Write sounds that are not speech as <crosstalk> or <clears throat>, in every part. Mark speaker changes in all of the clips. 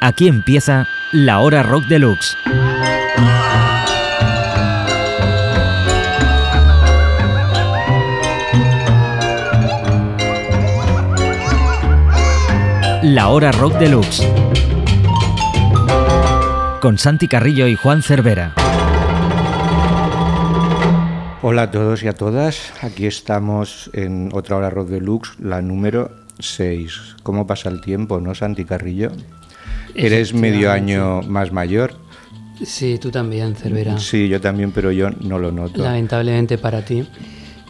Speaker 1: Aquí empieza la hora rock deluxe. La hora rock deluxe. Con Santi Carrillo y Juan Cervera.
Speaker 2: Hola a todos y a todas. Aquí estamos en otra hora rock deluxe, la número 6. ¿Cómo pasa el tiempo, no, Santi Carrillo? Eres medio año más mayor.
Speaker 3: Sí, tú también, Cervera.
Speaker 2: Sí, yo también, pero yo no lo noto.
Speaker 3: Lamentablemente para ti.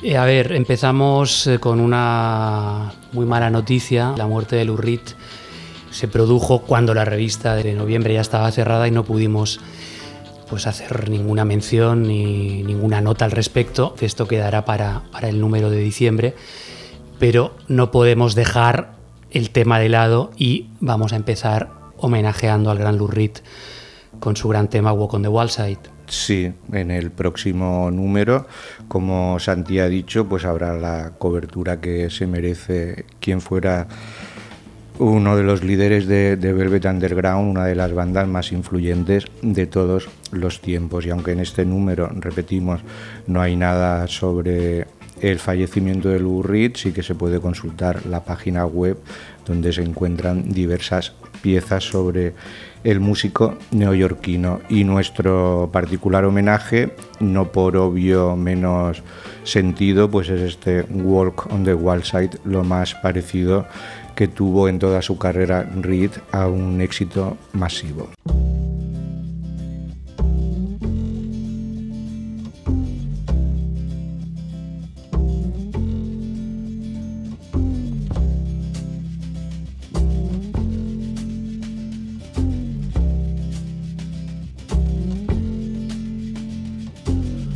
Speaker 3: Eh, a ver, empezamos eh, con una muy mala noticia. La muerte de Lurrit se produjo cuando la revista de noviembre ya estaba cerrada y no pudimos pues, hacer ninguna mención ni ninguna nota al respecto. Esto quedará para, para el número de diciembre. Pero no podemos dejar el tema de lado y vamos a empezar homenajeando al gran Lou Reed con su gran tema Walk on the Wall Side.
Speaker 2: Sí, en el próximo número, como Santi ha dicho, pues habrá la cobertura que se merece quien fuera uno de los líderes de, de, Velvet Underground, una de las bandas más influyentes de todos los tiempos. Y aunque en este número, repetimos, no hay nada sobre el fallecimiento de Lou Reed, sí que se puede consultar la página web donde se encuentran diversas piezas sobre el músico neoyorquino y nuestro particular homenaje, no por obvio menos sentido, pues es este Walk on the Wall Side, lo más parecido que tuvo en toda su carrera Reed a un éxito masivo.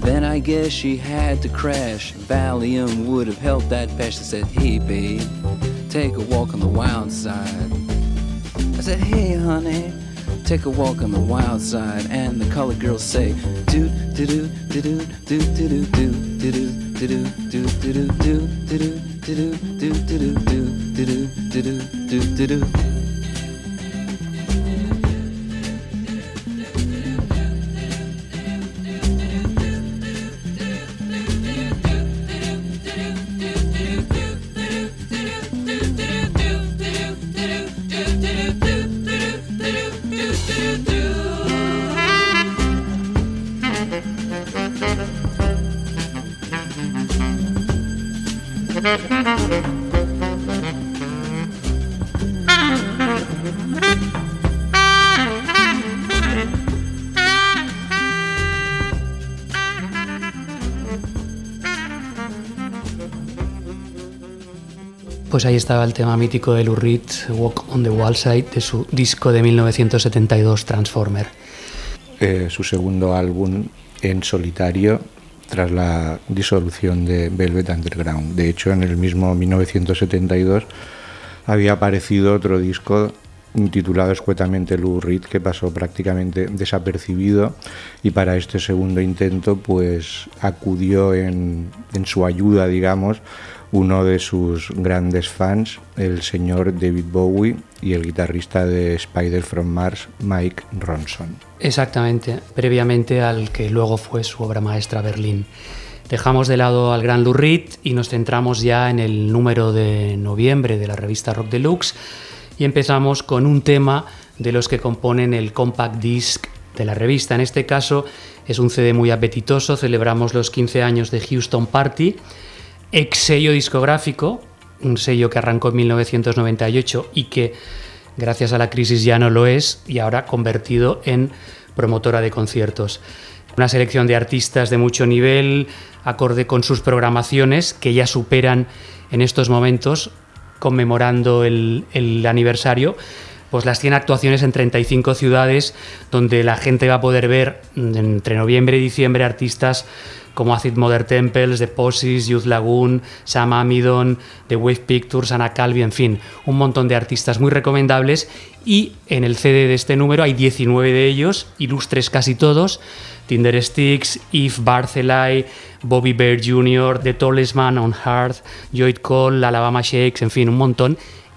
Speaker 4: Then I guess she had to crash. Valium would have helped that patch. Said, Hey, babe, take a walk on the wild side. I said, Hey, honey, take a walk on the wild side. And the colored girls say, Do, do, do, do, do, do, do, do, do, do, do.
Speaker 3: Pues ahí estaba el tema mítico de Lou Reed, Walk on the Wall Side, de su disco de 1972, Transformer.
Speaker 2: Eh, su segundo álbum en solitario tras la disolución de Velvet Underground. De hecho, en el mismo 1972 había aparecido otro disco titulado escuetamente Lou Reed que pasó prácticamente desapercibido y para este segundo intento pues acudió en su ayuda digamos uno de sus grandes fans, el señor David Bowie y el guitarrista de Spider from Mars, Mike Ronson.
Speaker 3: Exactamente, previamente al que luego fue su obra maestra Berlín. Dejamos de lado al gran Lou Reed y nos centramos ya en el número de noviembre de la revista Rock Deluxe y empezamos con un tema de los que componen el compact disc de la revista. En este caso es un CD muy apetitoso, celebramos los 15 años de Houston Party ex sello discográfico, un sello que arrancó en 1998 y que gracias a la crisis ya no lo es y ahora convertido en promotora de conciertos. Una selección de artistas de mucho nivel, acorde con sus programaciones, que ya superan en estos momentos, conmemorando el, el aniversario, pues las 100 actuaciones en 35 ciudades, donde la gente va a poder ver entre noviembre y diciembre artistas como Acid Mother Temples, The Posses, Youth Lagoon, Sam Amidon, The Wave Pictures, Anna Calvi, en fin, un montón de artistas muy recomendables y en el CD de este número hay 19 de ellos, ilustres casi todos, Tinder Sticks, Eve Barcelay, Bobby Bear Jr., The Tallest Man on Hearth, Lloyd Cole, Alabama Shakes, en fin, un montón.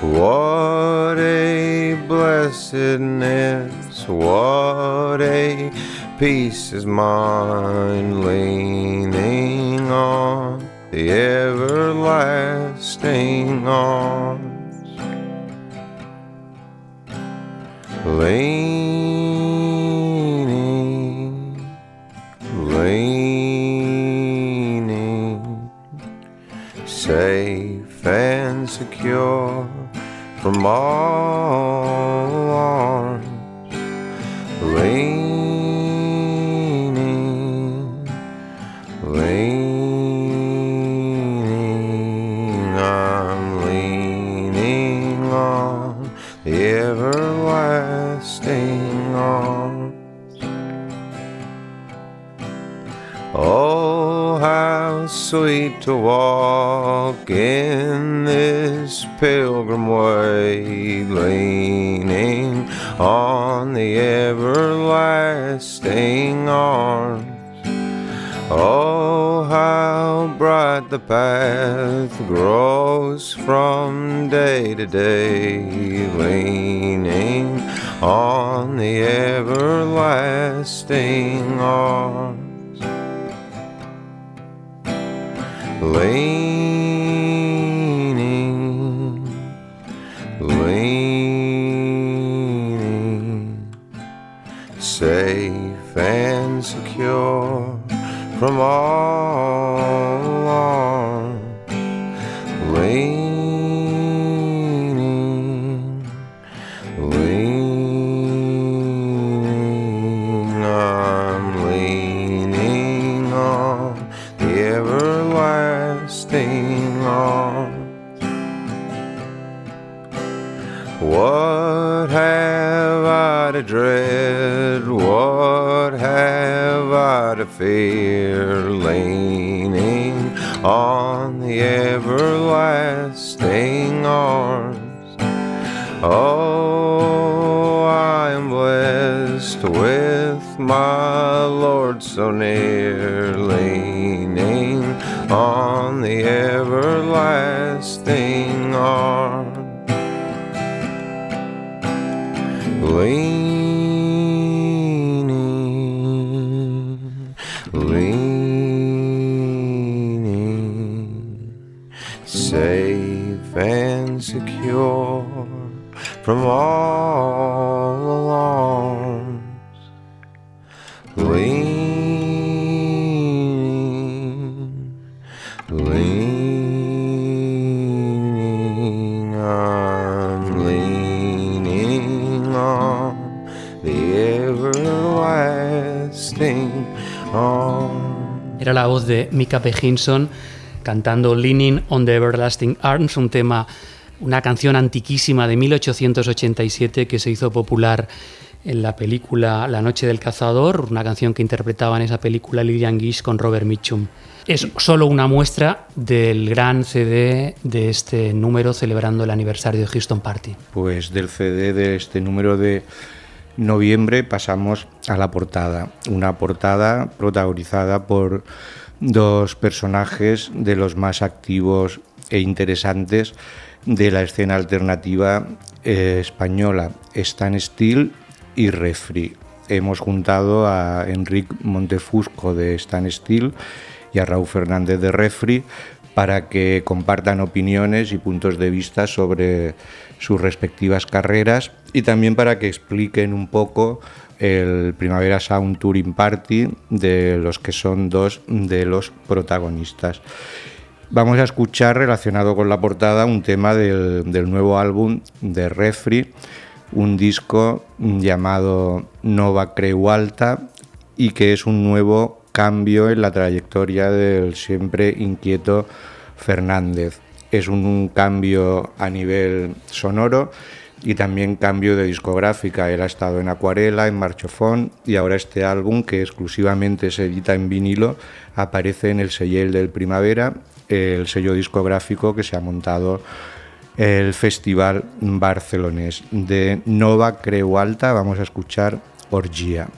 Speaker 5: What a blessedness, what a peace is mine, leaning on the everlasting arms. Leaning, leaning, safe and secure from all harms. Leaning, sweet to walk in this pilgrim way, leaning on the everlasting arms. Oh, how bright the path grows from day to day, leaning on the everlasting arms. Leaning, leaning, safe and secure from all to fear? Leaning on the everlasting arms. Oh, I am blessed with my Lord so near, leaning on the everlasting from all the.
Speaker 3: Era la voz de Mika P. Cantando Leaning on the Everlasting Arms, un tema, una canción antiquísima de 1887 que se hizo popular en la película La Noche del Cazador, una canción que interpretaba en esa película Lillian Gish con Robert Mitchum. Es solo una muestra del gran CD de este número celebrando el aniversario de Houston Party.
Speaker 2: Pues del CD de este número de noviembre pasamos a la portada. Una portada protagonizada por dos personajes de los más activos e interesantes de la escena alternativa eh, española, Stan Steel y Refri. Hemos juntado a Enric Montefusco de Stan Steel y a Raúl Fernández de Refri para que compartan opiniones y puntos de vista sobre sus respectivas carreras y también para que expliquen un poco el Primavera Sound Touring Party de los que son dos de los protagonistas. Vamos a escuchar relacionado con la portada un tema del, del nuevo álbum de Refri, un disco llamado Nova Creu Alta y que es un nuevo cambio en la trayectoria del siempre inquieto Fernández. Es un cambio a nivel sonoro y también cambio de discográfica. Él ha estado en Acuarela, en Marchofón y ahora este álbum que exclusivamente se edita en vinilo aparece en el sellel del Primavera, el sello discográfico que se ha montado el Festival Barcelonés. De Nova Creu Alta vamos a escuchar Orgia.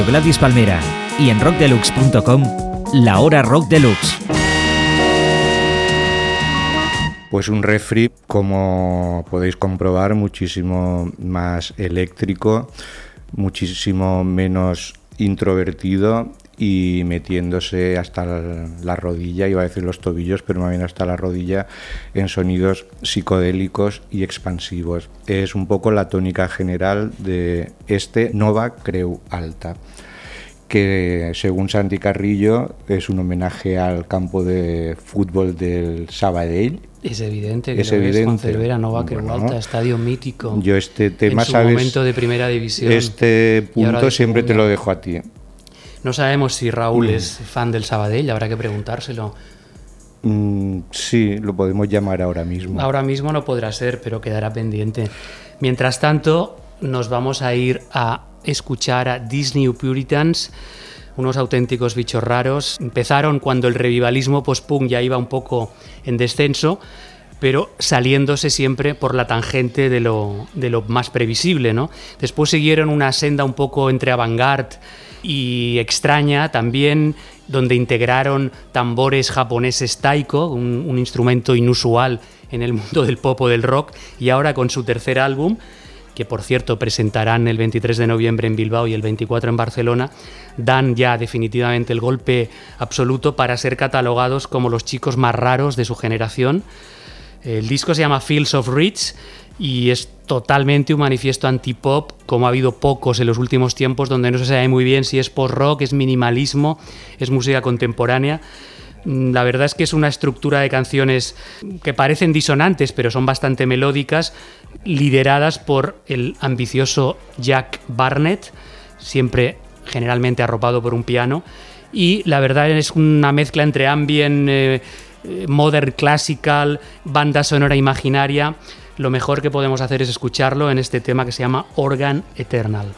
Speaker 1: Gladys Palmera y en rockdeluxe.com, La Hora Rock Deluxe.
Speaker 2: Pues un refri, como podéis comprobar, muchísimo más eléctrico, muchísimo menos introvertido y metiéndose hasta la rodilla, iba a decir los tobillos, pero más bien hasta la rodilla, en sonidos psicodélicos y expansivos. Es un poco la tónica general de este Nova Creu Alta que según Santi Carrillo es un homenaje al campo de fútbol del Sabadell.
Speaker 3: Es evidente que
Speaker 2: Es
Speaker 3: lo es,
Speaker 2: evidente.
Speaker 3: Juan Cervera, Nova Creu
Speaker 2: Bueno,
Speaker 3: Alta, estadio mítico.
Speaker 2: Yo este tema,
Speaker 3: en su
Speaker 2: sabes,
Speaker 3: momento de primera división.
Speaker 2: este punto siempre te lo dejo a ti.
Speaker 3: No sabemos si Raúl
Speaker 2: Mm.
Speaker 3: es fan del Sabadell, habrá que preguntárselo.
Speaker 2: Mm, sí, lo podemos llamar ahora mismo.
Speaker 3: Ahora mismo no podrá ser, pero quedará pendiente. Mientras tanto, nos vamos a ir a escuchar a Disney Puritans, unos auténticos bichos raros. Empezaron cuando el revivalismo post-punk ya iba un poco en descenso, pero saliéndose siempre por la tangente de lo, de lo más previsible. ¿no? Después siguieron una senda un poco entre avant-garde y extraña también, donde integraron tambores japoneses taiko, un, instrumento inusual en el mundo del pop o del rock, y ahora con su tercer álbum, que por cierto presentarán el 23 de noviembre en Bilbao y el 24 en Barcelona, dan ya definitivamente el golpe absoluto para ser catalogados como los chicos más raros de su generación. El disco se llama Fields of Rich y es totalmente un manifiesto antipop, como ha habido pocos en los últimos tiempos, donde no se sabe muy bien si es post-rock, es minimalismo, es música contemporánea. Mm, La verdad es que es una estructura de canciones que parecen disonantes, pero son bastante melódicas, lideradas por el ambicioso Jack Barnett, siempre generalmente arropado por un piano. Y la verdad es una mezcla entre ambient, eh, eh, modern classical, banda sonora imaginaria. Lo mejor que podemos hacer es escucharlo en este tema que se llama Organ Eternal.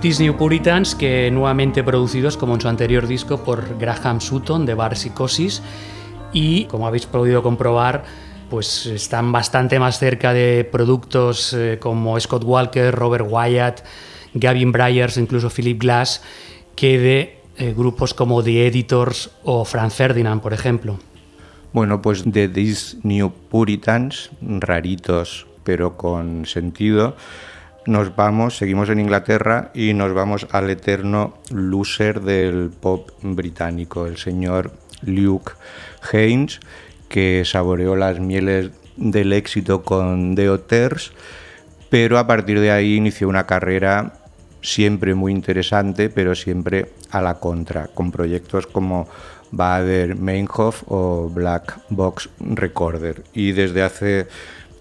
Speaker 3: These Puritans, que nuevamente producidos como en su anterior disco por Graham Sutton de Bar Psychosis y como habéis podido comprobar pues están bastante más cerca de productos eh, como Scott Walker, Robert Wyatt, Gavin Bryars, incluso Philip Glass, que de eh, grupos como The Editors o Franz Ferdinand, por ejemplo.
Speaker 2: Bueno, pues de These Puritans, raritos pero con sentido, nos vamos, seguimos en Inglaterra y nos vamos al eterno loser del pop británico, el señor Luke Haynes, que saboreó las mieles del éxito con The Otters, pero a partir de ahí inició una carrera siempre muy interesante, pero siempre a la contra, con proyectos como Bader Meinhof o Black Box Recorder. Y desde hace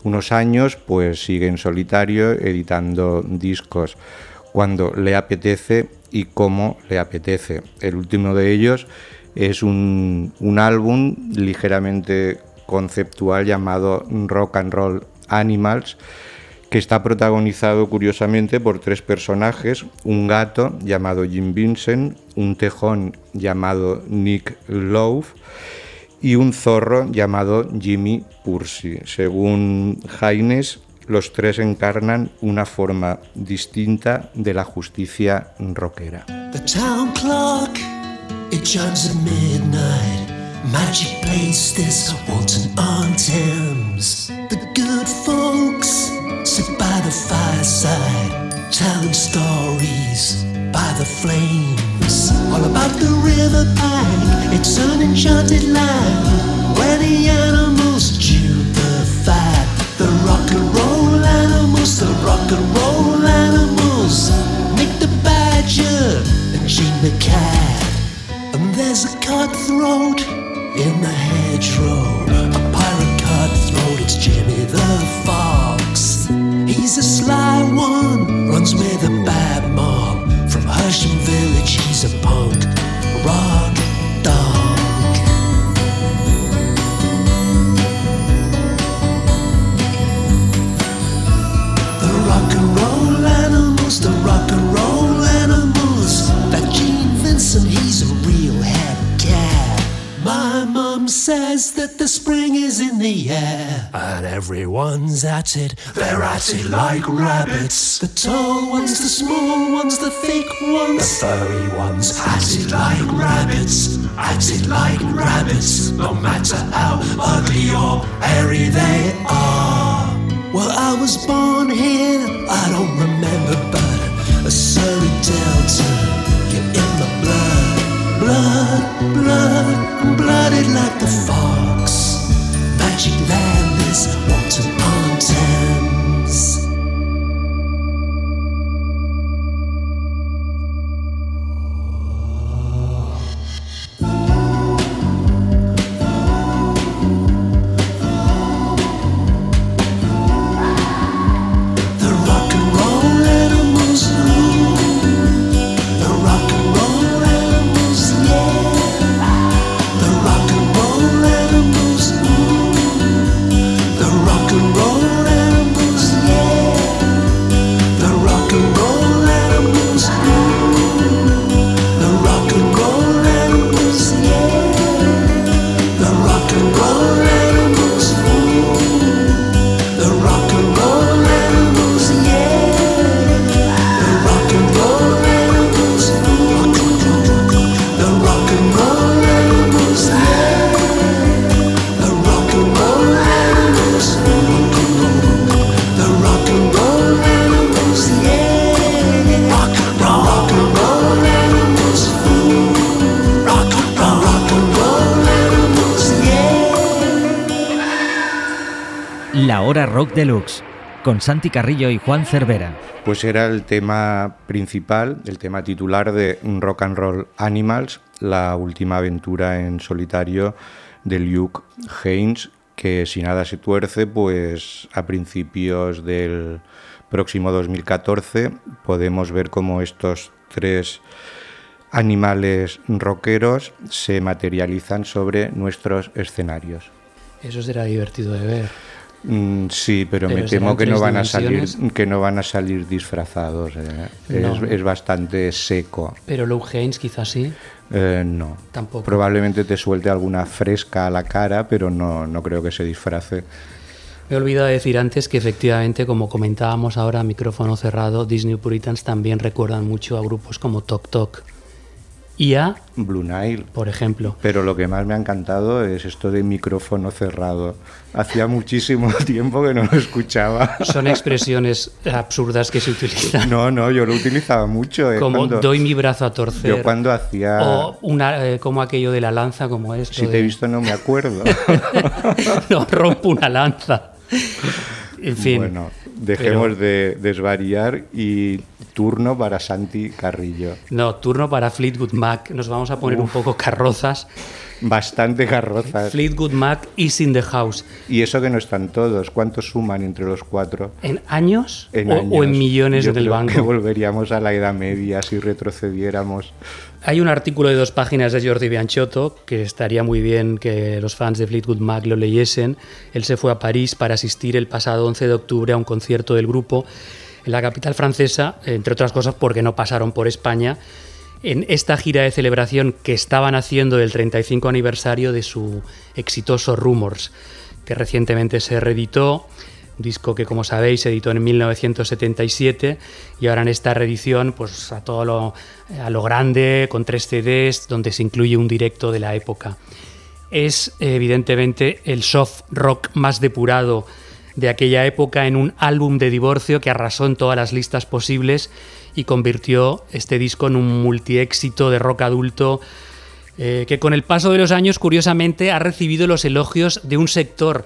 Speaker 2: unos años pues sigue en solitario editando discos cuando le apetece y como le apetece. El último de ellos es un, un álbum ligeramente conceptual llamado Rock and Roll Animals que está protagonizado curiosamente por tres personajes, un gato llamado Jim Vincent, un tejón llamado Nick Love y un zorro llamado Jimmy Pursi. Según Haines, los tres encarnan una forma distinta de la justicia rockera.
Speaker 6: The town clock, it chimes at midnight. Magic place this Walton on Thames. The good folks sit by the fireside, telling stories by the flames. All about the river bank, it's an enchanted land where the animals chew the fat. The rock and roll animals, the rock and roll animals. Nick the badger and Gene the cat. And there's a cutthroat in the hedgerow. A pirate cutthroat, it's Jimmy the Fox. He's a sly and everyone's at it. They're at it like rabbits. The tall ones, the small ones, the thick ones, the furry ones. At it like rabbits, at it like rabbits. No matter how ugly or hairy they are. Well, I was born here, I don't remember, but a Surrey Delta, you're in my blood, blood, blood, blooded like the fox. Magic land is Walton on
Speaker 1: Deluxe, con Santi Carrillo y Juan Cervera.
Speaker 2: Pues era el tema principal, el tema titular de Rock and Roll Animals, la última aventura en solitario de Luke Haynes, que si nada se tuerce, pues a principios del próximo 2014 podemos ver cómo estos tres animales rockeros se materializan sobre nuestros escenarios.
Speaker 3: Eso será divertido de ver.
Speaker 2: Mm, sí, pero,
Speaker 3: Pero
Speaker 2: me temo que no van a salir que no van a salir disfrazados. eh.
Speaker 3: No.
Speaker 2: Es, es bastante seco.
Speaker 3: Pero Lou Haynes quizás sí.
Speaker 2: Eh, no.
Speaker 3: Tampoco.
Speaker 2: Probablemente te suelte alguna fresca a la cara, pero no, no creo que se disfrace.
Speaker 3: Me he olvidado de decir antes que efectivamente, como comentábamos ahora a micrófono cerrado, Disney Puritans también recuerdan mucho a grupos como Tok Tok y a,
Speaker 2: Blue Nile.
Speaker 3: por ejemplo,
Speaker 2: Pero lo que más me ha encantado es esto de micrófono cerrado. Hacía muchísimo <laughs> tiempo que no lo escuchaba.
Speaker 3: son expresiones absurdas que se utilizan.
Speaker 2: No, no, yo lo utilizaba mucho. eh,
Speaker 3: como
Speaker 2: cuando-
Speaker 3: doy mi brazo a torcer.
Speaker 2: Yo cuando hacía...
Speaker 3: O una, eh, como aquello de la lanza, como esto.
Speaker 2: Si te he visto no me acuerdo. <laughs>
Speaker 3: no, rompo una lanza. En fin.
Speaker 2: bueno, dejemos
Speaker 3: pero-
Speaker 2: de desvariar y turno para Santi Carrillo.
Speaker 3: No, turno para Fleetwood Mac. Nos vamos a poner un poco carrozas.
Speaker 2: Bastante carrozas.
Speaker 3: Fleetwood Mac is in the house.
Speaker 2: Y eso que no están todos. ¿Cuántos suman entre los cuatro?
Speaker 3: ¿En años,
Speaker 2: En
Speaker 3: o,
Speaker 2: años.
Speaker 3: o en millones
Speaker 2: Yo
Speaker 3: del
Speaker 2: creo
Speaker 3: banco?
Speaker 2: que volveríamos a la Edad Media si retrocediéramos.
Speaker 3: Hay un artículo de dos páginas de Jordi Bianchotto que estaría muy bien que los fans de Fleetwood Mac lo leyesen. Él se fue a París para asistir el pasado 11 de octubre a un concierto del grupo en la capital francesa, entre otras cosas porque no pasaron por España, en esta gira de celebración que estaban haciendo del 35 aniversario de su exitoso Rumors, que recientemente se reeditó disco que como sabéis se editó en 1977 y ahora en esta reedición pues a todo lo, a lo grande con tres CDs donde se incluye un directo de la época. Es evidentemente el soft rock más depurado de aquella época en un álbum de divorcio que arrasó en todas las listas posibles y convirtió este disco en un multiéxito de rock adulto eh, que con el paso de los años curiosamente ha recibido los elogios de un sector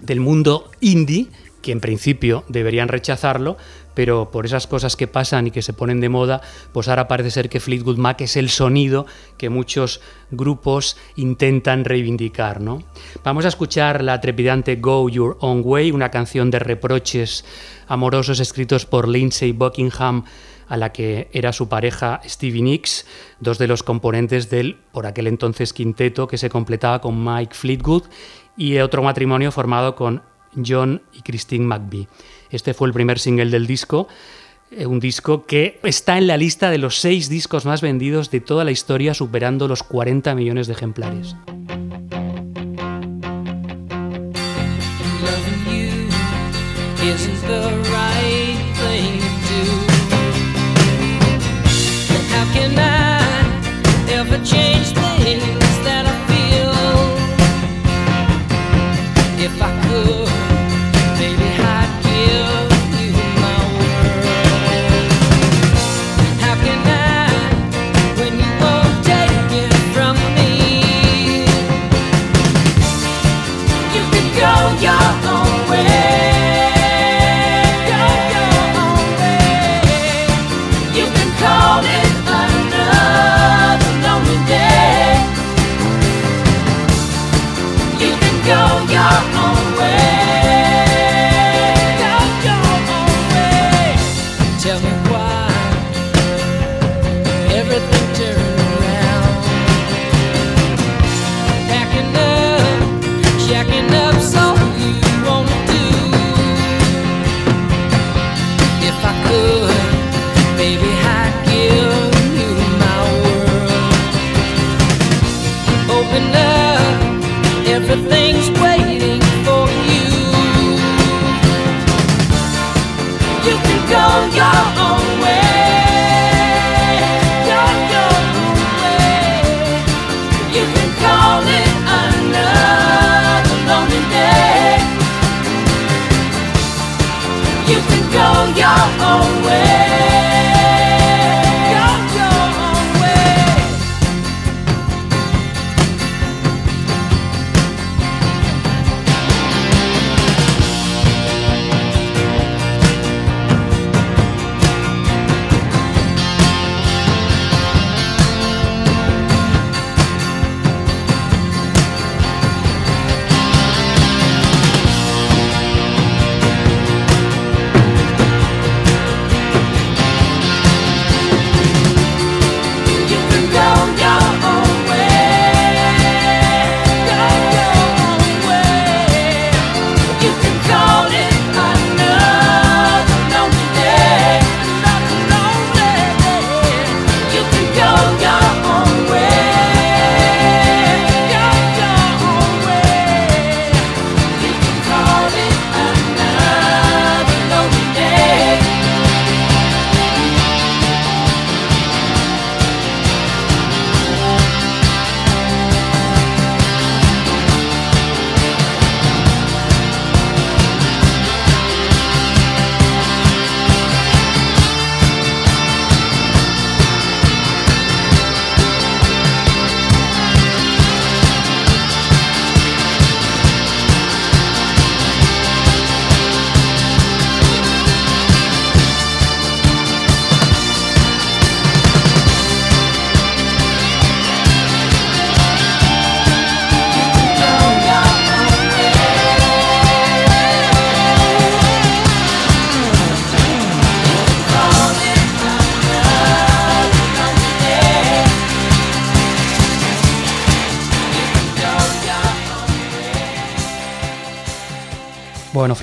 Speaker 3: del mundo indie que en principio deberían rechazarlo, pero por esas cosas que pasan y que se ponen de moda, pues ahora parece ser que Fleetwood Mac es el sonido que muchos grupos intentan reivindicar. ¿no? Vamos a escuchar la trepidante Go Your Own Way, una canción de reproches amorosos escritos por Lindsay Buckingham a la que era su pareja Stevie Nicks, dos de los componentes del por aquel entonces quinteto que se completaba con Mike Fleetwood y otro matrimonio formado con John y Christine McVie. Este fue el primer single del disco, eh, un disco que está en la lista de los seis discos más vendidos de toda la historia, superando los 40 millones de ejemplares.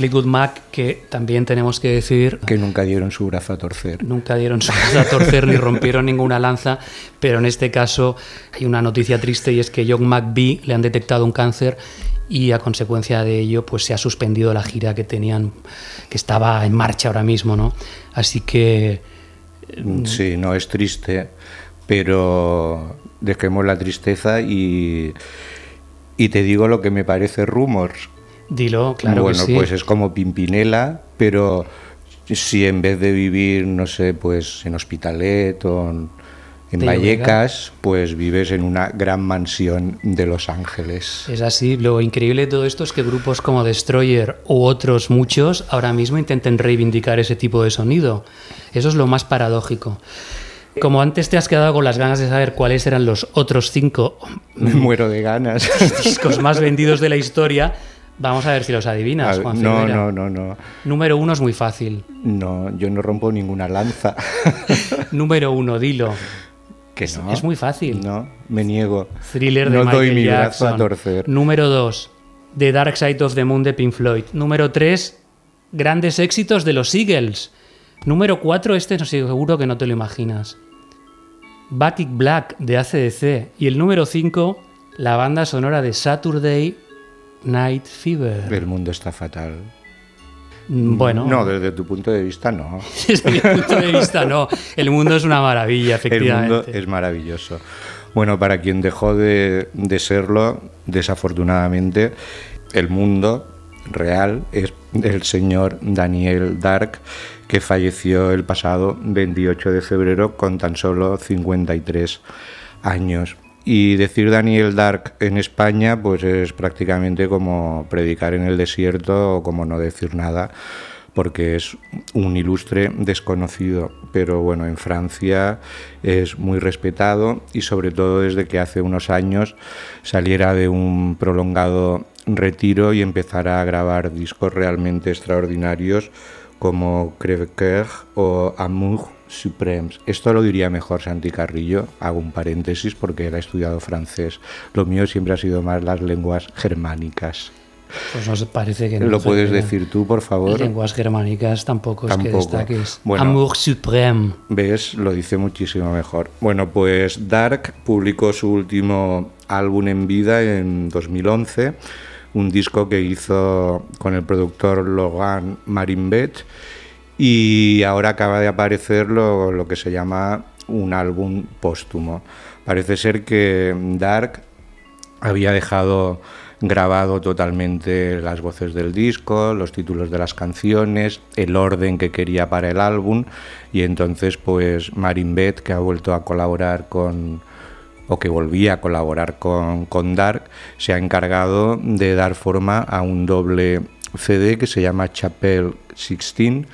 Speaker 3: Fleetwood Mac, que también tenemos que decir,
Speaker 2: Que nunca dieron su brazo a torcer.
Speaker 3: nunca dieron su brazo a torcer ni rompieron ninguna lanza, pero en este caso hay una noticia triste y es que John McBee le han detectado un cáncer y a consecuencia de ello pues se ha suspendido la gira que tenían, que estaba en marcha ahora mismo, ¿no? Así que
Speaker 2: Sí, no es triste, pero dejemos la tristeza y, y te digo lo que me parece Rumors.
Speaker 3: Dilo, claro
Speaker 2: bueno,
Speaker 3: que sí.
Speaker 2: pues es como Pimpinela, pero si en vez de vivir, no sé, pues en Hospitalet o en, en Vallecas, pues vives en una gran mansión de Los Ángeles.
Speaker 3: Es así. Lo increíble de todo esto es que grupos como Destroyer u otros muchos ahora mismo intenten reivindicar ese tipo de sonido. Eso es lo más paradójico. Como antes te has quedado con las ganas de saber cuáles eran los otros cinco <laughs>
Speaker 2: Me muero de ganas. <laughs>
Speaker 3: discos más vendidos de la historia, vamos a ver si los adivinas, Juan
Speaker 2: no, no, no, no.
Speaker 3: Número uno es muy fácil.
Speaker 2: No, yo no rompo ninguna lanza. <laughs>
Speaker 3: Número uno, dilo.
Speaker 2: que
Speaker 3: Es-
Speaker 2: no.
Speaker 3: es muy fácil.
Speaker 2: No, me niego.
Speaker 3: Thriller de
Speaker 2: no
Speaker 3: Michael
Speaker 2: doy mi
Speaker 3: Jackson.
Speaker 2: brazo a torcer.
Speaker 3: Número 2, The Dark Side of the Moon de Pink Floyd. Número 3, grandes éxitos de los Eagles. Número 4, este no sé, seguro que no te lo imaginas. Back in Black de ACDC. Y el número 5, la banda sonora de Saturday Night Fever.
Speaker 2: El mundo está fatal.
Speaker 3: Mm, Bueno,
Speaker 2: No, desde tu punto de vista no. <laughs>
Speaker 3: desde mi punto de vista no. El mundo es una maravilla,
Speaker 2: El mundo
Speaker 3: efectivamente.
Speaker 2: es maravilloso. Bueno, para quien dejó de, de serlo, desafortunadamente, el mundo real es el señor Daniel Dark, que falleció el pasado 28 de febrero con tan solo 53 años. Y decir Daniel Dark en España, pues es prácticamente como predicar en el desierto o como no decir nada, porque es un ilustre desconocido. Pero bueno, en Francia es muy respetado y sobre todo desde que hace unos años saliera de un prolongado retiro y empezara a grabar discos realmente extraordinarios como Crève-Cœur o Amour Suprême. Esto lo diría mejor Santi Carrillo, hago un paréntesis porque él ha estudiado francés. Lo mío siempre ha sido más las lenguas germánicas.
Speaker 3: Pues nos parece que no.
Speaker 2: ¿Lo puedes decir tú, por favor?
Speaker 3: Lenguas germánicas tampoco, es que
Speaker 2: Tampoco.
Speaker 3: destaques.
Speaker 2: Bueno.
Speaker 3: Amour suprême.
Speaker 2: ¿Ves? Lo dice muchísimo mejor. Bueno, pues Dark publicó su último álbum en vida en 2011, un disco que hizo con el productor Logan Marimbet y ahora acaba de aparecer lo, lo que se llama un álbum póstumo. Parece ser que Dark había dejado grabado totalmente las voces del disco, los títulos de las canciones, el orden que quería para el álbum y entonces pues Marimbet que ha vuelto a colaborar con o que volvía a colaborar con, con Dark se ha encargado de dar forma a un doble CD que se llama Chapel 16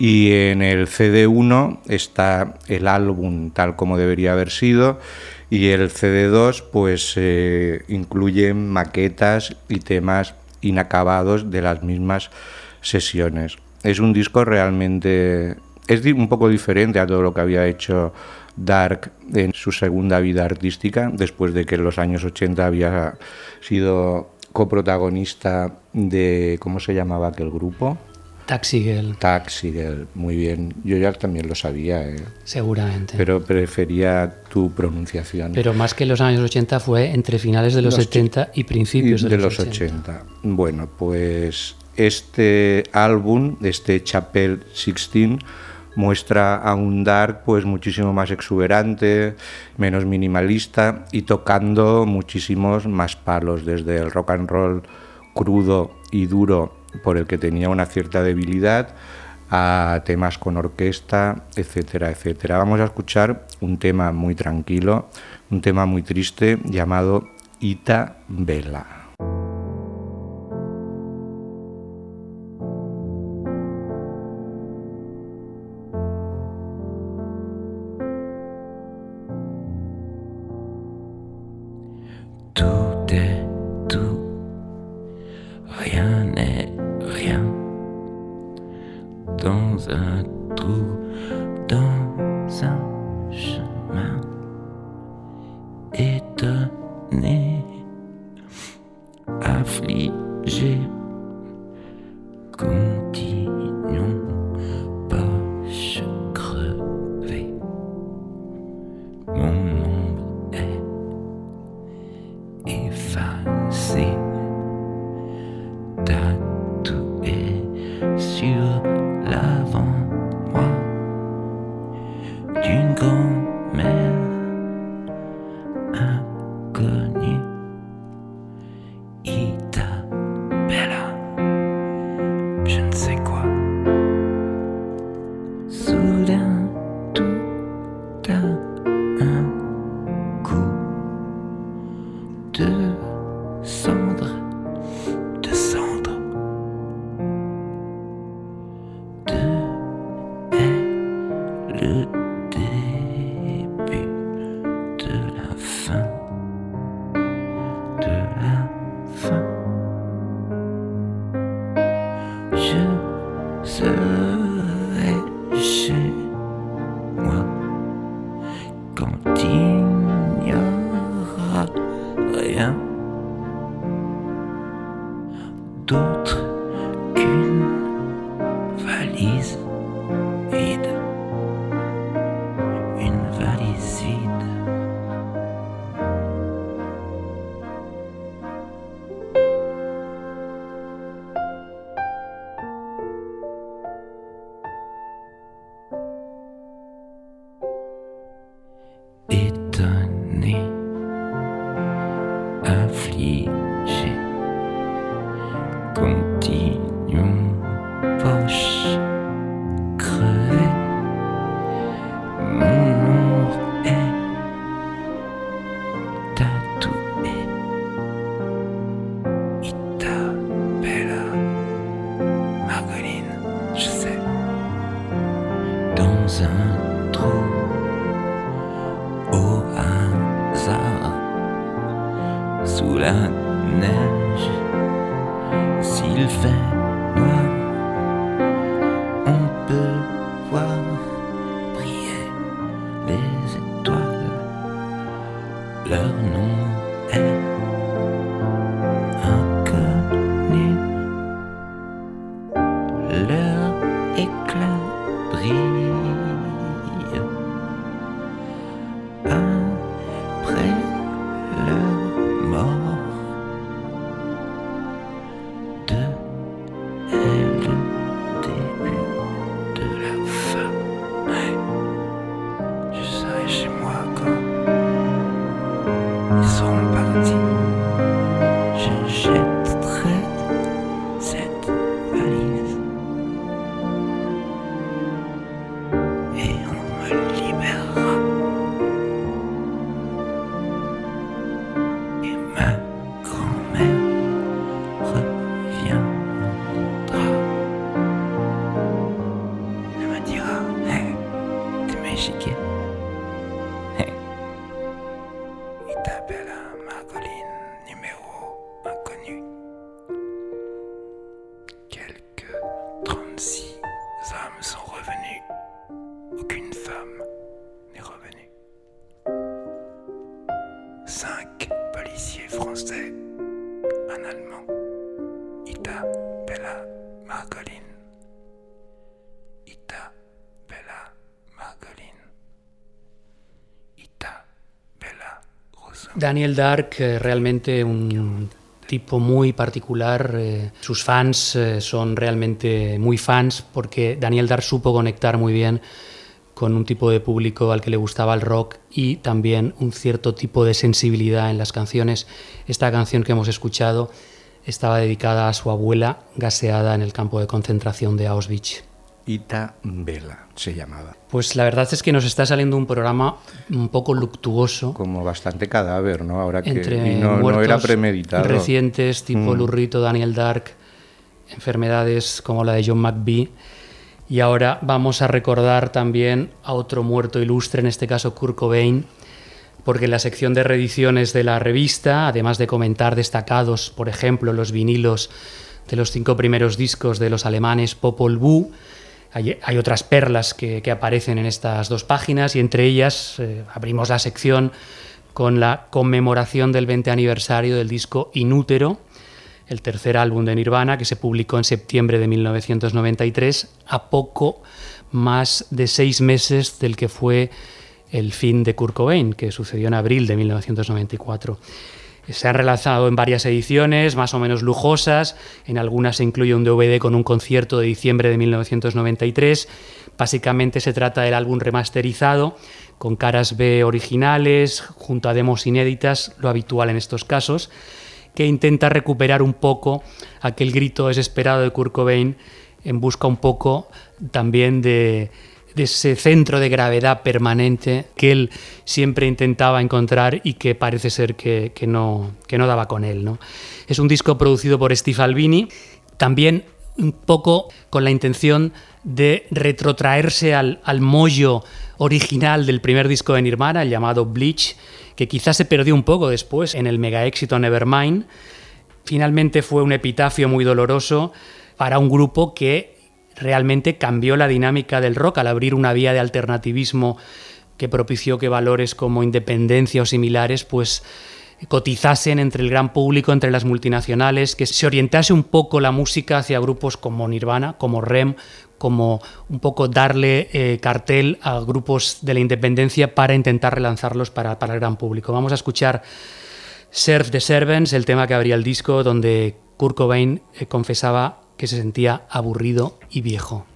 Speaker 2: y en el CD1 está el álbum tal como debería haber sido y el CD2 pues eh, incluye maquetas y temas inacabados de las mismas sesiones. Es un disco realmente es un poco diferente a todo lo que había hecho Dark en su segunda vida artística, después de que en los años 80 había sido coprotagonista de ¿cómo se llamaba aquel grupo?
Speaker 3: Taxi Girl,
Speaker 2: Taxi Girl, muy bien. Yo ya también lo sabía, eh,
Speaker 3: seguramente.
Speaker 2: pero prefería tu pronunciación.
Speaker 3: Pero más que los años 80 fue entre finales de los,
Speaker 2: Los
Speaker 3: 70 y principios
Speaker 2: Y
Speaker 3: de, los 80.
Speaker 2: 80. Bueno, pues este álbum, este Chapel 16, muestra a un Dark pues muchísimo más exuberante, menos minimalista y tocando muchísimos más palos, desde el rock and roll crudo y duro por el que tenía una cierta debilidad a temas con orquesta, etcétera, etcétera. Vamos a escuchar un tema muy tranquilo, un tema muy triste llamado Ita Vela.
Speaker 7: uh, sous la neige. S'il fait noir
Speaker 3: Daniel Dark, eh, realmente un tipo muy particular. eh, sus fans eh, son realmente muy fans porque Daniel Dark supo conectar muy bien con un tipo de público al que le gustaba el rock y también un cierto tipo de sensibilidad en las canciones. Esta canción que hemos escuchado estaba dedicada a su abuela gaseada en el campo de concentración de Auschwitz.
Speaker 2: Ita Vela se llamaba.
Speaker 3: Pues la verdad es que nos está saliendo un programa un poco luctuoso.
Speaker 2: Como bastante cadáver, ¿no? Ahora que
Speaker 3: entre
Speaker 2: y no, era premeditado.
Speaker 3: recientes tipo
Speaker 2: Mm.
Speaker 3: Lurrito, Daniel Dark, enfermedades como la de John McVie. Y ahora vamos a recordar también a otro muerto ilustre, en este caso Kurt Cobain, porque en la sección de reediciones de la revista, además de comentar destacados, por ejemplo, los vinilos de los cinco primeros discos de los alemanes Popol Vuh, hay, otras perlas que, que aparecen en estas dos páginas y entre ellas eh, abrimos la sección con la conmemoración del 20 aniversario del disco Inútero, el tercer álbum de Nirvana que se publicó en septiembre de 1993, a poco más de seis meses del que fue el fin de Kurt Cobain, que sucedió en abril de 1994. Se han relanzado en varias ediciones, más o menos lujosas. En algunas se incluye un DVD con un concierto de diciembre de 1993. Básicamente se trata del álbum remasterizado, con caras B originales, junto a demos inéditas, lo habitual en estos casos, que intenta recuperar un poco aquel grito desesperado de Kurt Cobain en busca un poco también de
Speaker 8: de ese centro de gravedad permanente que él siempre intentaba encontrar y que parece ser que, que no, que no daba con él. ¿no? Es un disco producido por Steve Albini, también un poco con la intención de retrotraerse al, al mollo original del primer disco de Nirvana, llamado Bleach, que quizás se perdió un poco después en el mega éxito Nevermind. Finalmente fue un epitafio muy doloroso para un grupo que realmente cambió la dinámica del rock al abrir una vía de alternativismo que propició que valores como independencia o similares pues cotizasen entre el gran público, entre las multinacionales, que se orientase un poco la música hacia grupos como Nirvana, como Rem, como un poco darle eh, cartel a grupos de la independencia para intentar relanzarlos para, para el gran público. Vamos a escuchar Serve the Servants, el tema que abría el disco, donde Kurt Cobain eh, confesaba que se sentía aburrido y viejo.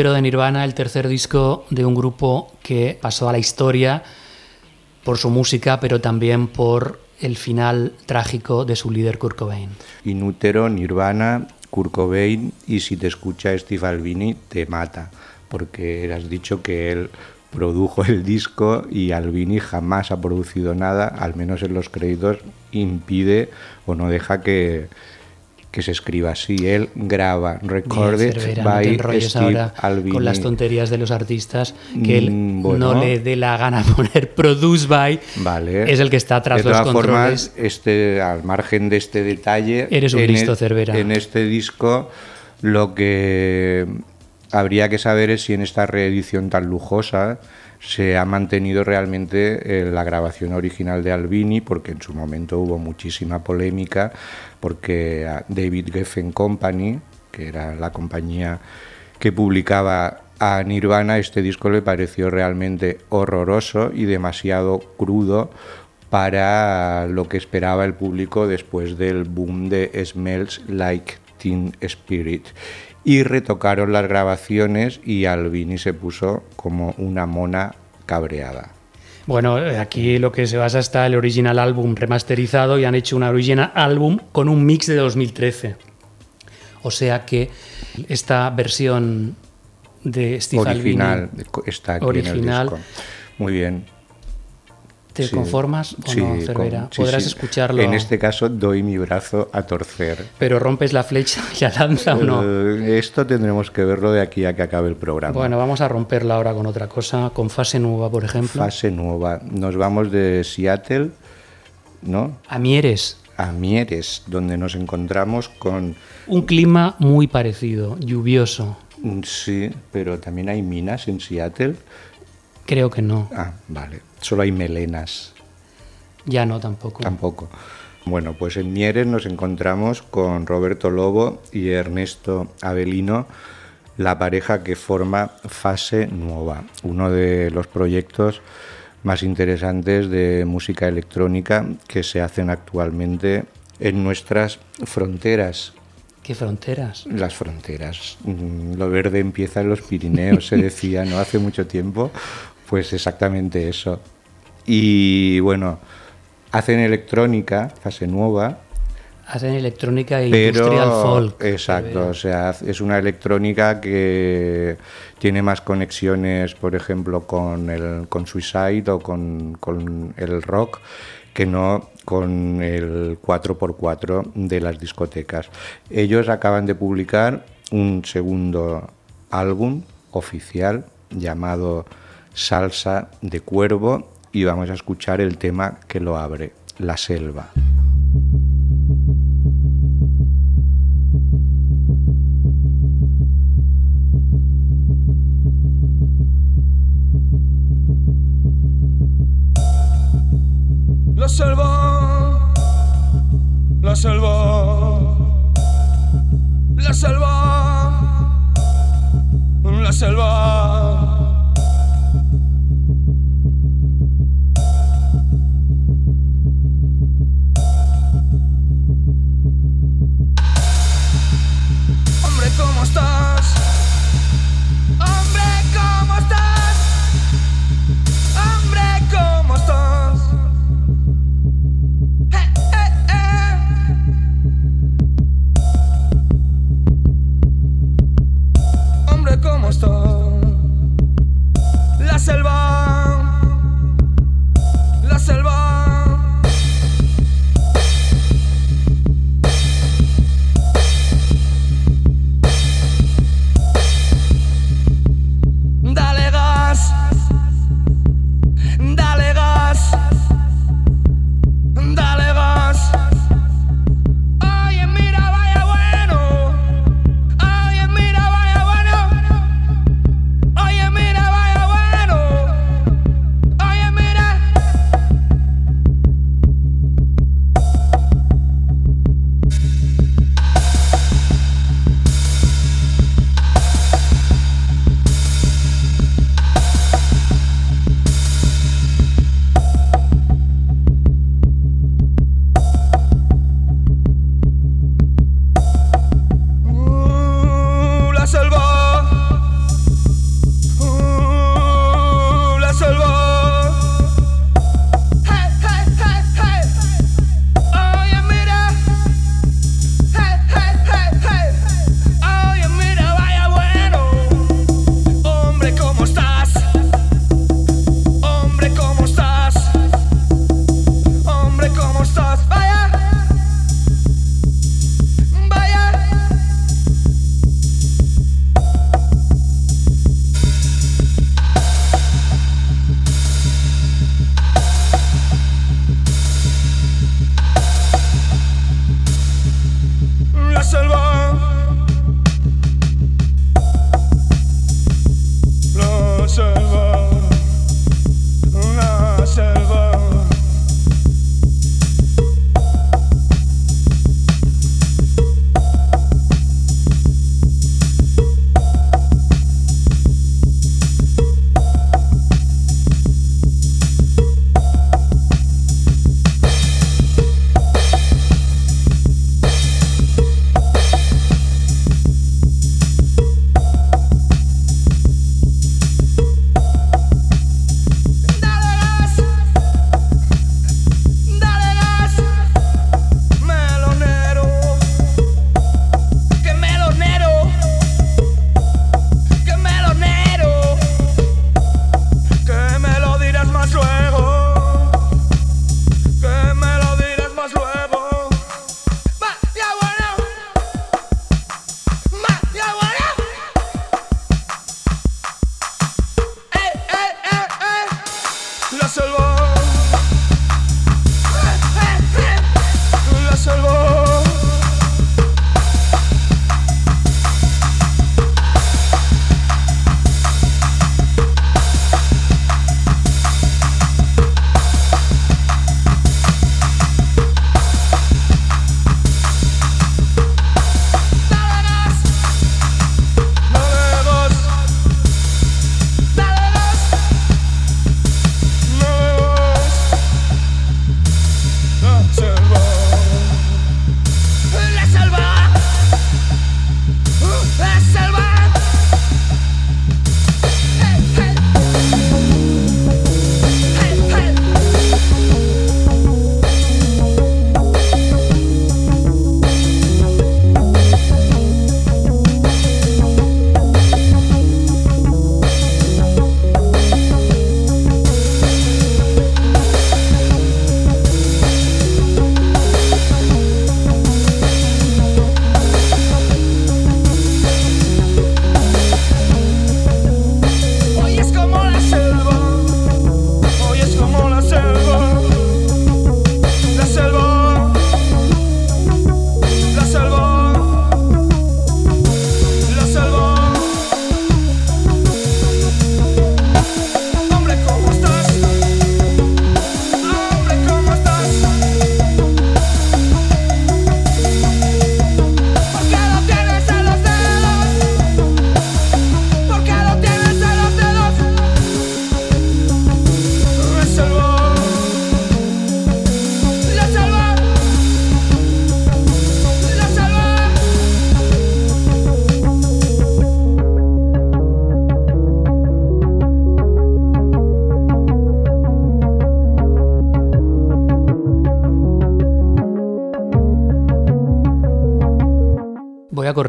Speaker 8: De Nirvana, el tercer disco de un grupo que pasó a la historia por su música, pero también por el final trágico de su líder Kurt Cobain.
Speaker 2: Inútero, Nirvana, Kurt Cobain y si te escucha Steve Albini te mata, porque has dicho que él produjo el disco y Albini jamás ha producido nada, al menos en los créditos impide o no deja que, que se escriba así. Él graba, recorded
Speaker 3: Cervera, no te
Speaker 2: by
Speaker 3: enrolles
Speaker 2: Steve
Speaker 3: ahora
Speaker 2: Albini.
Speaker 3: con las tonterías de los artistas que él
Speaker 2: Mm, bueno.
Speaker 3: no le dé la gana <laughs> poner produce by
Speaker 2: Vale.
Speaker 3: es el que está tras
Speaker 2: de
Speaker 3: los
Speaker 2: todas
Speaker 3: controles
Speaker 2: formas, este, al margen de este detalle,
Speaker 3: Eres un
Speaker 2: en
Speaker 3: listo,
Speaker 2: el-
Speaker 3: Cervera.
Speaker 2: En este disco, lo que habría que saber es si en esta reedición tan lujosa se ha mantenido realmente eh, la grabación original de Albini, porque en su momento hubo muchísima polémica, porque David Geffen Company, que era la compañía que publicaba a Nirvana, este disco le pareció realmente horroroso y demasiado crudo para lo que esperaba el público después del boom de Smells Like Teen Spirit. Y retocaron las grabaciones y Albini se puso como una mona cabreada.
Speaker 3: Bueno, eh, aquí lo que se basa está el original álbum remasterizado y han hecho un original álbum con un mix de 2013. O sea que esta versión de Steve
Speaker 2: Original
Speaker 3: Albini,
Speaker 2: está aquí
Speaker 3: original.
Speaker 2: en el disco. Muy bien.
Speaker 3: ¿Te
Speaker 2: Sí.
Speaker 3: conformas o
Speaker 2: Sí,
Speaker 3: no,
Speaker 2: con-
Speaker 3: Cervera?
Speaker 2: sí,
Speaker 3: Podrás escucharlo,
Speaker 2: En este caso doy mi brazo a torcer.
Speaker 3: pero rompes la flecha <laughs> y la lanza o no.
Speaker 2: Eh, esto tendremos que verlo de aquí a que acabe el programa.
Speaker 3: Bueno, vamos a romperla ahora con otra cosa, con fase nueva, por ejemplo.
Speaker 2: Fase nueva. Nos vamos de Seattle, ¿no?
Speaker 3: A Mieres,
Speaker 2: A Mieres, donde nos encontramos con
Speaker 3: un clima muy parecido, lluvioso.
Speaker 2: mm, sí, pero también hay minas en Seattle.
Speaker 3: Creo que no,
Speaker 2: Ah, vale. Solo hay melenas.
Speaker 3: ya no tampoco.
Speaker 2: Tampoco. Bueno, pues en Mieres nos encontramos con Roberto Lobo y Ernesto Avelino, la pareja que forma Fase Nueva, uno de los proyectos más interesantes de música electrónica que se hacen actualmente en nuestras fronteras.
Speaker 3: ¿Qué fronteras?
Speaker 2: Las fronteras. Mm, Lo verde empieza en los Pirineos, se decía, ¿no? Hace mucho tiempo. Pues exactamente eso. Y bueno, hacen electrónica, fase nueva,
Speaker 3: Hacen electrónica e
Speaker 2: pero
Speaker 3: industrial folk.
Speaker 2: exacto, o sea, es una electrónica que tiene más conexiones, por ejemplo, con el con Suicide o con, con el rock que no con el 4x4 de las discotecas. Ellos acaban de publicar un segundo álbum oficial llamado Salsa de Cuervo y vamos a escuchar el tema que lo abre, La Selva.
Speaker 9: La selva, la selva, la selva, la selva.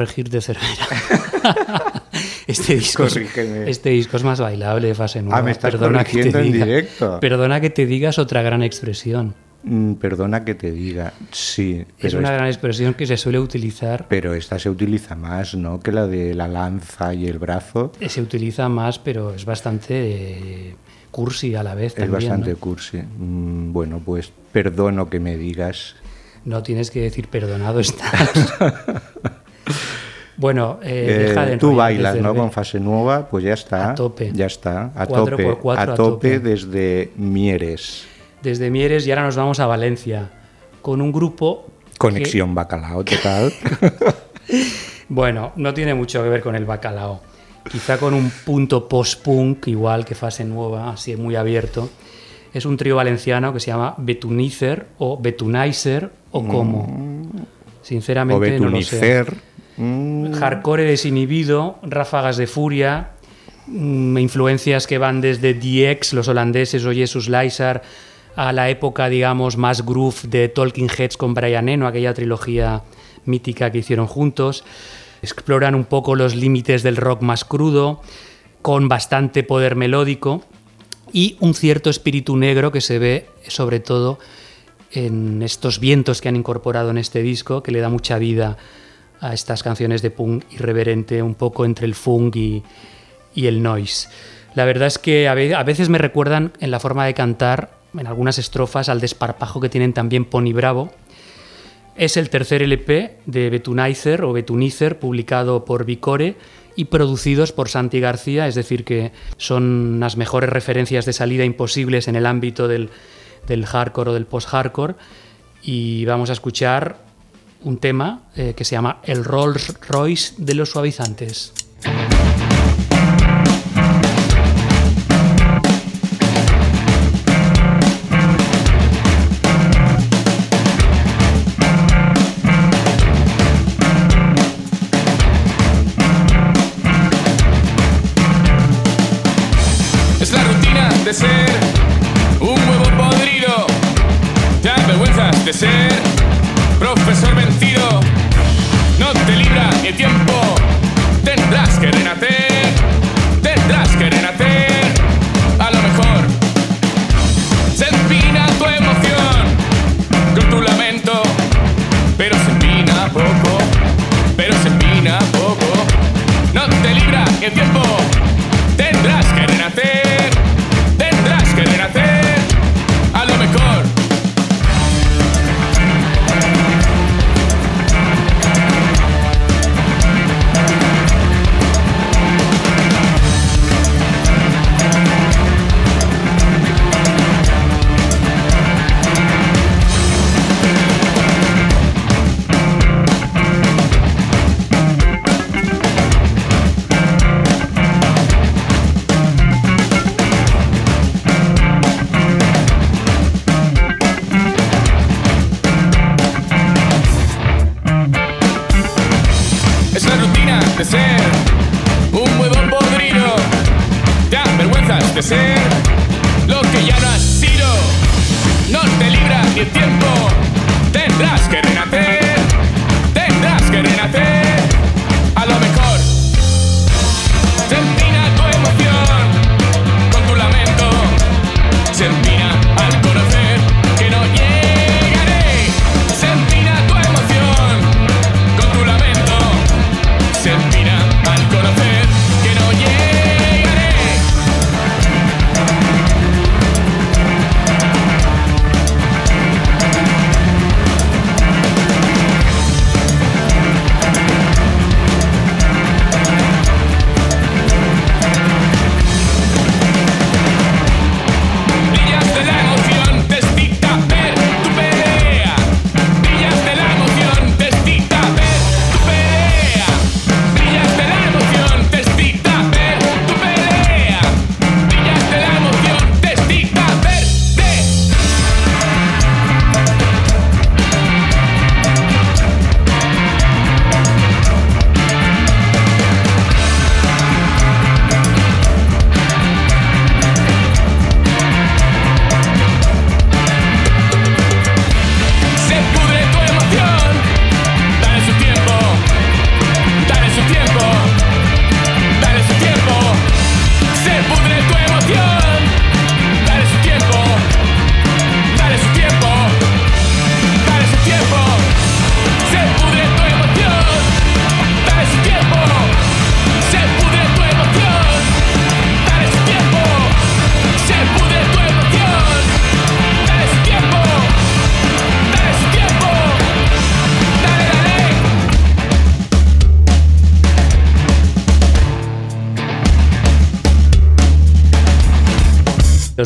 Speaker 3: A corregir de Cervera. <laughs> este, disco es, este disco es más bailable de fase nueva.
Speaker 2: Ah, me estás
Speaker 3: que
Speaker 2: corrigiendo
Speaker 3: te
Speaker 2: en
Speaker 3: diga.
Speaker 2: directo.
Speaker 3: Perdona que te digas otra gran expresión.
Speaker 2: Mm, Perdona que te diga, sí,
Speaker 3: Es una
Speaker 2: es-
Speaker 3: gran expresión que se suele utilizar,
Speaker 2: pero esta se utiliza más, ¿no? Que la de la lanza y el brazo.
Speaker 3: eh, se utiliza más, pero es bastante eh, cursi a la vez
Speaker 2: Es
Speaker 3: también.
Speaker 2: bastante
Speaker 3: ¿no?
Speaker 2: cursi. Mm, Bueno, pues perdono que me digas.
Speaker 3: No tienes que decir perdonado estás. <laughs> bueno, eh, deja de
Speaker 2: Eh, tú bailas, ¿no? Con fase nueva, pues ya está.
Speaker 3: A tope.
Speaker 2: Ya está. A
Speaker 3: Cuatro
Speaker 2: tope.
Speaker 3: cuatro,
Speaker 2: a
Speaker 3: a
Speaker 2: tope desde Mieres.
Speaker 3: Desde Mieres y ahora nos vamos a Valencia con un grupo que-
Speaker 2: Conexión bacalao total. <laughs>
Speaker 3: bueno, no tiene mucho que ver con el bacalao. Quizá con un punto post-punk, igual que fase nueva, así muy abierto. Es un trío valenciano que se llama Betunizer o Betunizer o como.
Speaker 2: o
Speaker 3: Sinceramente no lo sé.
Speaker 2: Mm,
Speaker 3: Hardcore desinhibido, ráfagas de furia, mm, influencias que van desde DX, los holandeses o Jesus Lysar, a la época, digamos, más groove de Talking Heads con Brian Eno, aquella trilogía mítica que hicieron juntos. Exploran un poco los límites del rock más crudo, con bastante poder melódico y un cierto espíritu negro que se ve sobre todo en estos vientos que han incorporado en este disco, que le da mucha vida a estas canciones de punk irreverente, un poco entre el funk y, el noise. La verdad es que a veces me recuerdan en la forma de cantar, en algunas estrofas, al desparpajo que tienen también Pony Bravo. Es el tercer LP de Betunizer o Betunizer, publicado por Vicore y producidos por Santi García, es decir, que son las mejores referencias de salida imposibles en el ámbito del, del hardcore o del post-hardcore. Y vamos a escuchar un tema eh, que se llama El Rolls Royce de los suavizantes.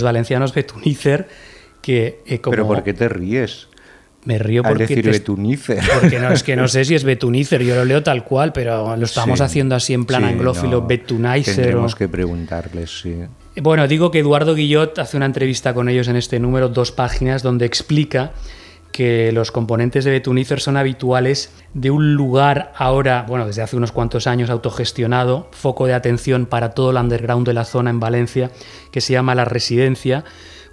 Speaker 3: Valencianos Betunicer, que eh, como...
Speaker 2: ¿Pero por qué te ríes?
Speaker 3: Me río
Speaker 2: Al
Speaker 3: porque...
Speaker 2: decir
Speaker 3: te-
Speaker 2: Betunicer.
Speaker 3: Porque no, es que no <laughs> sé si es Betunicer, yo lo leo tal cual, pero lo estamos
Speaker 2: Sí.
Speaker 3: haciendo así en plan
Speaker 2: Sí,
Speaker 3: anglófilo,
Speaker 2: no,
Speaker 3: Betunicer. o-
Speaker 2: Tendremos que preguntarles, sí.
Speaker 3: Bueno, digo que Eduardo Guillot hace una entrevista con ellos en este número, dos páginas, donde explica que los componentes de Betunicer son habituales de un lugar ahora, bueno, desde hace unos cuantos años autogestionado, foco de atención para todo el underground de la zona en Valencia, que se llama La Residencia,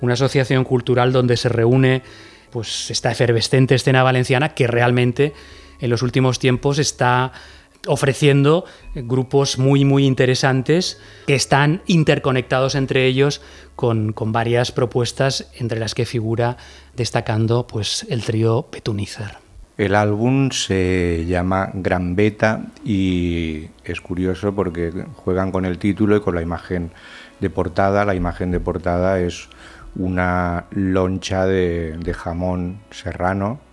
Speaker 3: una asociación cultural donde se reúne pues esta efervescente escena valenciana que realmente en los últimos tiempos está ofreciendo grupos muy muy interesantes que están interconectados entre ellos con, con varias propuestas entre las que figura destacando pues el trío Petunicer.
Speaker 2: El álbum se llama Gran Beta y es curioso porque juegan con el título y con la imagen de portada. La imagen de portada es una loncha de jamón serrano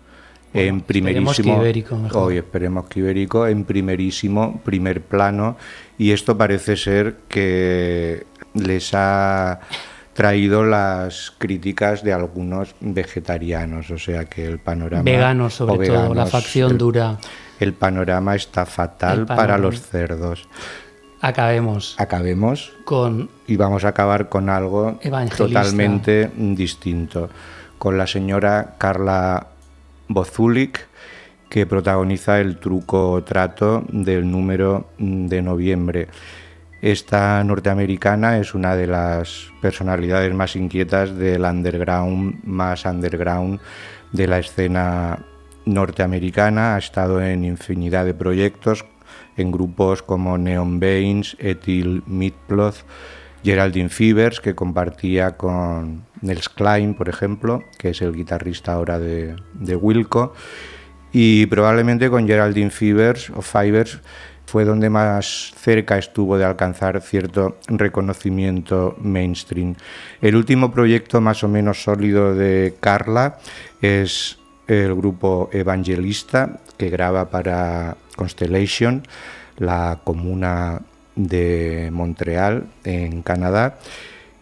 Speaker 2: en
Speaker 3: esperemos
Speaker 2: primerísimo
Speaker 3: que ibérico, mejor.
Speaker 2: hoy esperemos que ibérico en primerísimo primer plano y esto parece ser que les ha traído las críticas de algunos vegetarianos, o sea que el panorama
Speaker 3: Veganos sobre todo, la facción
Speaker 2: el-
Speaker 3: dura.
Speaker 2: El panorama está fatal para los cerdos.
Speaker 3: Acabemos
Speaker 2: Acabemos
Speaker 3: con
Speaker 2: y vamos a acabar con algo totalmente distinto, con la señora Carla Bozulik, que protagoniza el truco trato del número de noviembre. Esta norteamericana es una de las personalidades más inquietas del underground, más underground de la escena norteamericana. Ha estado en infinidad de proyectos, en grupos como Neon Veins, Ethyl Midploth, Geraldine Fevers, que compartía con Nels Klein, por ejemplo, que es el guitarrista ahora de, Wilco, y probablemente con Geraldine Fevers o Fivers fue donde más cerca estuvo de alcanzar cierto reconocimiento mainstream. El último proyecto más o menos sólido de Carla es el grupo Evangelista, que graba para Constellation, la comuna de Montreal, en Canadá.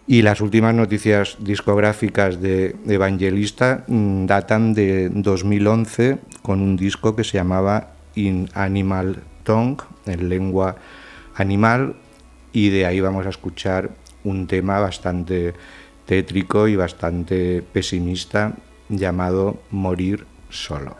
Speaker 2: Y las últimas noticias discográficas de Evangelista mm, datan de 2011 con un disco que se llamaba In Animal Tongue, en lengua animal, y de ahí vamos a escuchar un tema bastante tétrico y bastante pesimista llamado Morir solo.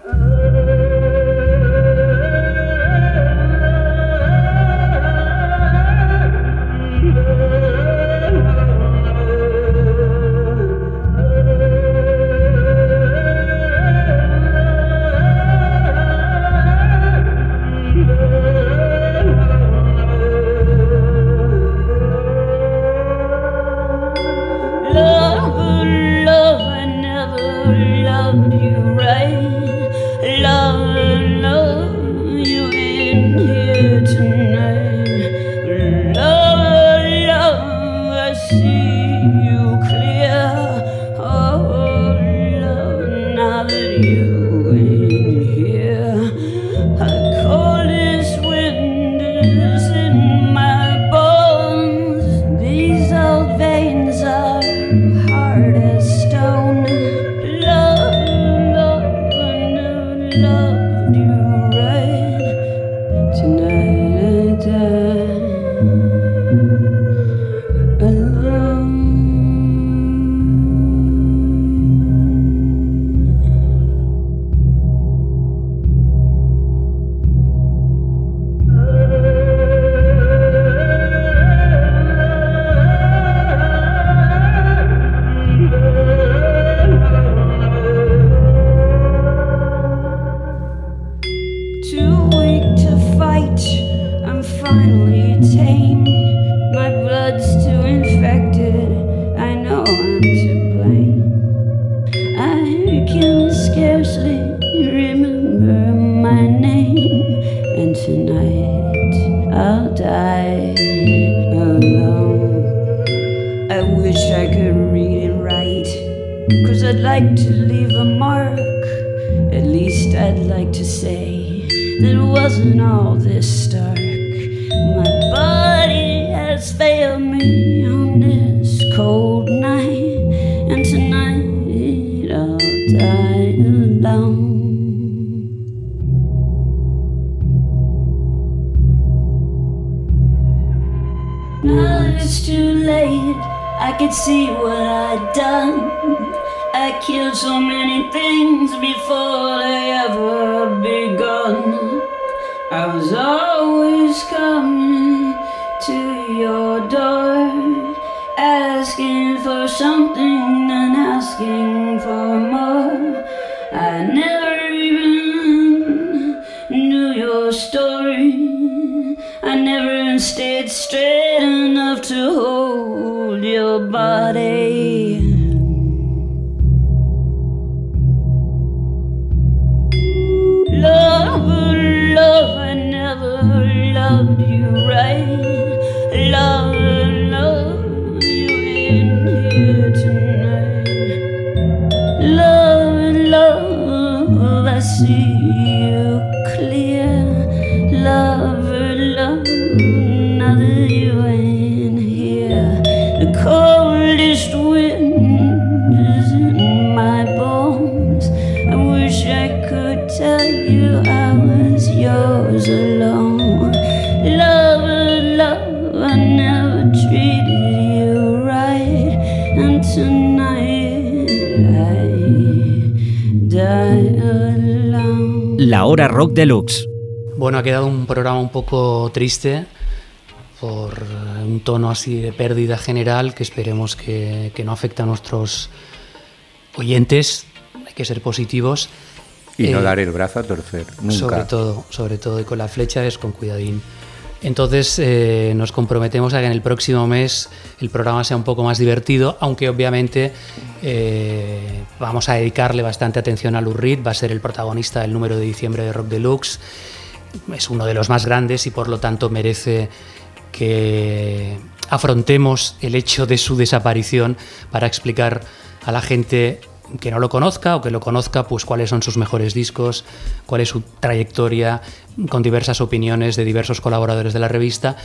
Speaker 10: I'd done. I killed so many things before they ever begun. I was always coming to your door, asking for something and asking for more. I never even knew your story. I never stayed straight enough to hold your body. Love, love, I never loved you right. Love, love, you in here tonight. Love, love, I see
Speaker 1: La Hora Rock Deluxe.
Speaker 3: Bueno, ha quedado un programa un poco triste por un tono así de pérdida general que esperemos que, que no afecte a nuestros oyentes. Hay que ser positivos.
Speaker 2: Y no
Speaker 3: Eh,
Speaker 2: dar el brazo a torcer, nunca.
Speaker 3: Sobre todo, sobre todo, y con la flecha es con cuidadín. Entonces eh, nos comprometemos a que en el próximo mes el programa sea un poco más divertido, aunque obviamente eh, vamos a dedicarle bastante atención a Lou va a ser el protagonista del número de diciembre de Rock Deluxe, es uno de los más grandes y por lo tanto merece que afrontemos el hecho de su desaparición para explicar a la gente que no lo conozca o que lo conozca, pues cuáles son sus mejores discos, cuál es su trayectoria, con diversas opiniones de diversos colaboradores de la revista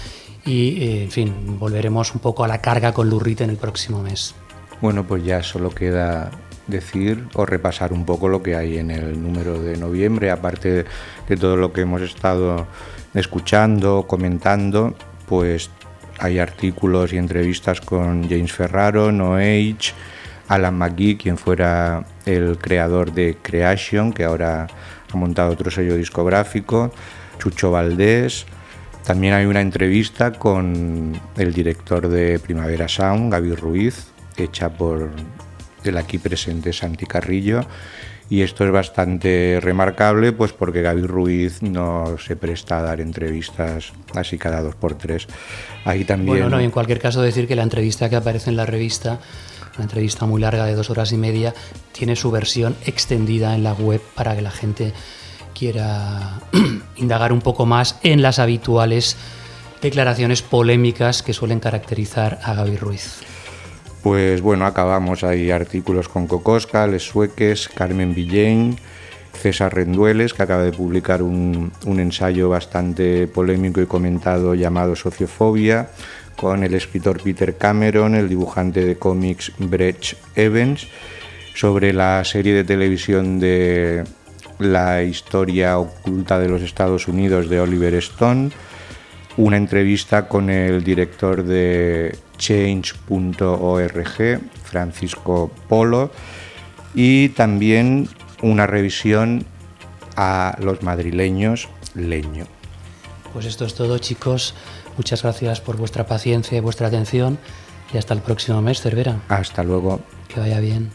Speaker 3: y, eh, en fin, volveremos un poco a la carga con Lurrit en el próximo mes.
Speaker 2: Bueno, pues ya solo queda decir o repasar un poco lo que hay en el número de noviembre, aparte de todo lo que hemos estado escuchando, comentando, pues hay artículos y entrevistas con James Ferraro, No Age, Alan McGee, quien fuera el creador de Creation, que ahora ha montado otro sello discográfico, Chucho Valdés. También hay una entrevista con el director de Primavera Sound, Gaby Ruiz, hecha por el aquí presente Santi Carrillo. Y esto es bastante remarcable, pues porque Gaby Ruiz no se presta a dar entrevistas así cada dos por tres. Ahí también.
Speaker 3: Bueno, no, en cualquier caso decir que la entrevista que aparece en la revista, una entrevista muy larga de dos horas y media, tiene su versión extendida en la web para que la gente quiera <clears throat> indagar un poco más en las habituales declaraciones polémicas que suelen caracterizar a Gaby Ruiz.
Speaker 2: Pues bueno, acabamos. Hay artículos con Cocosca, Les Sueques, Carmen Villén, César Rendueles, que acaba de publicar un, un ensayo bastante polémico y comentado llamado Sociofobia, con el escritor Peter Cameron, el dibujante de cómics Brett Evans, sobre la serie de televisión de la historia oculta de los Estados Unidos de Oliver Stone, una entrevista con el director de change.org, Francisco Polo, y también una revisión a los madrileños leño.
Speaker 3: Pues esto es todo, chicos. Muchas gracias por vuestra paciencia y vuestra atención. Y hasta el próximo mes, Cervera.
Speaker 2: Hasta luego.
Speaker 3: Que vaya bien.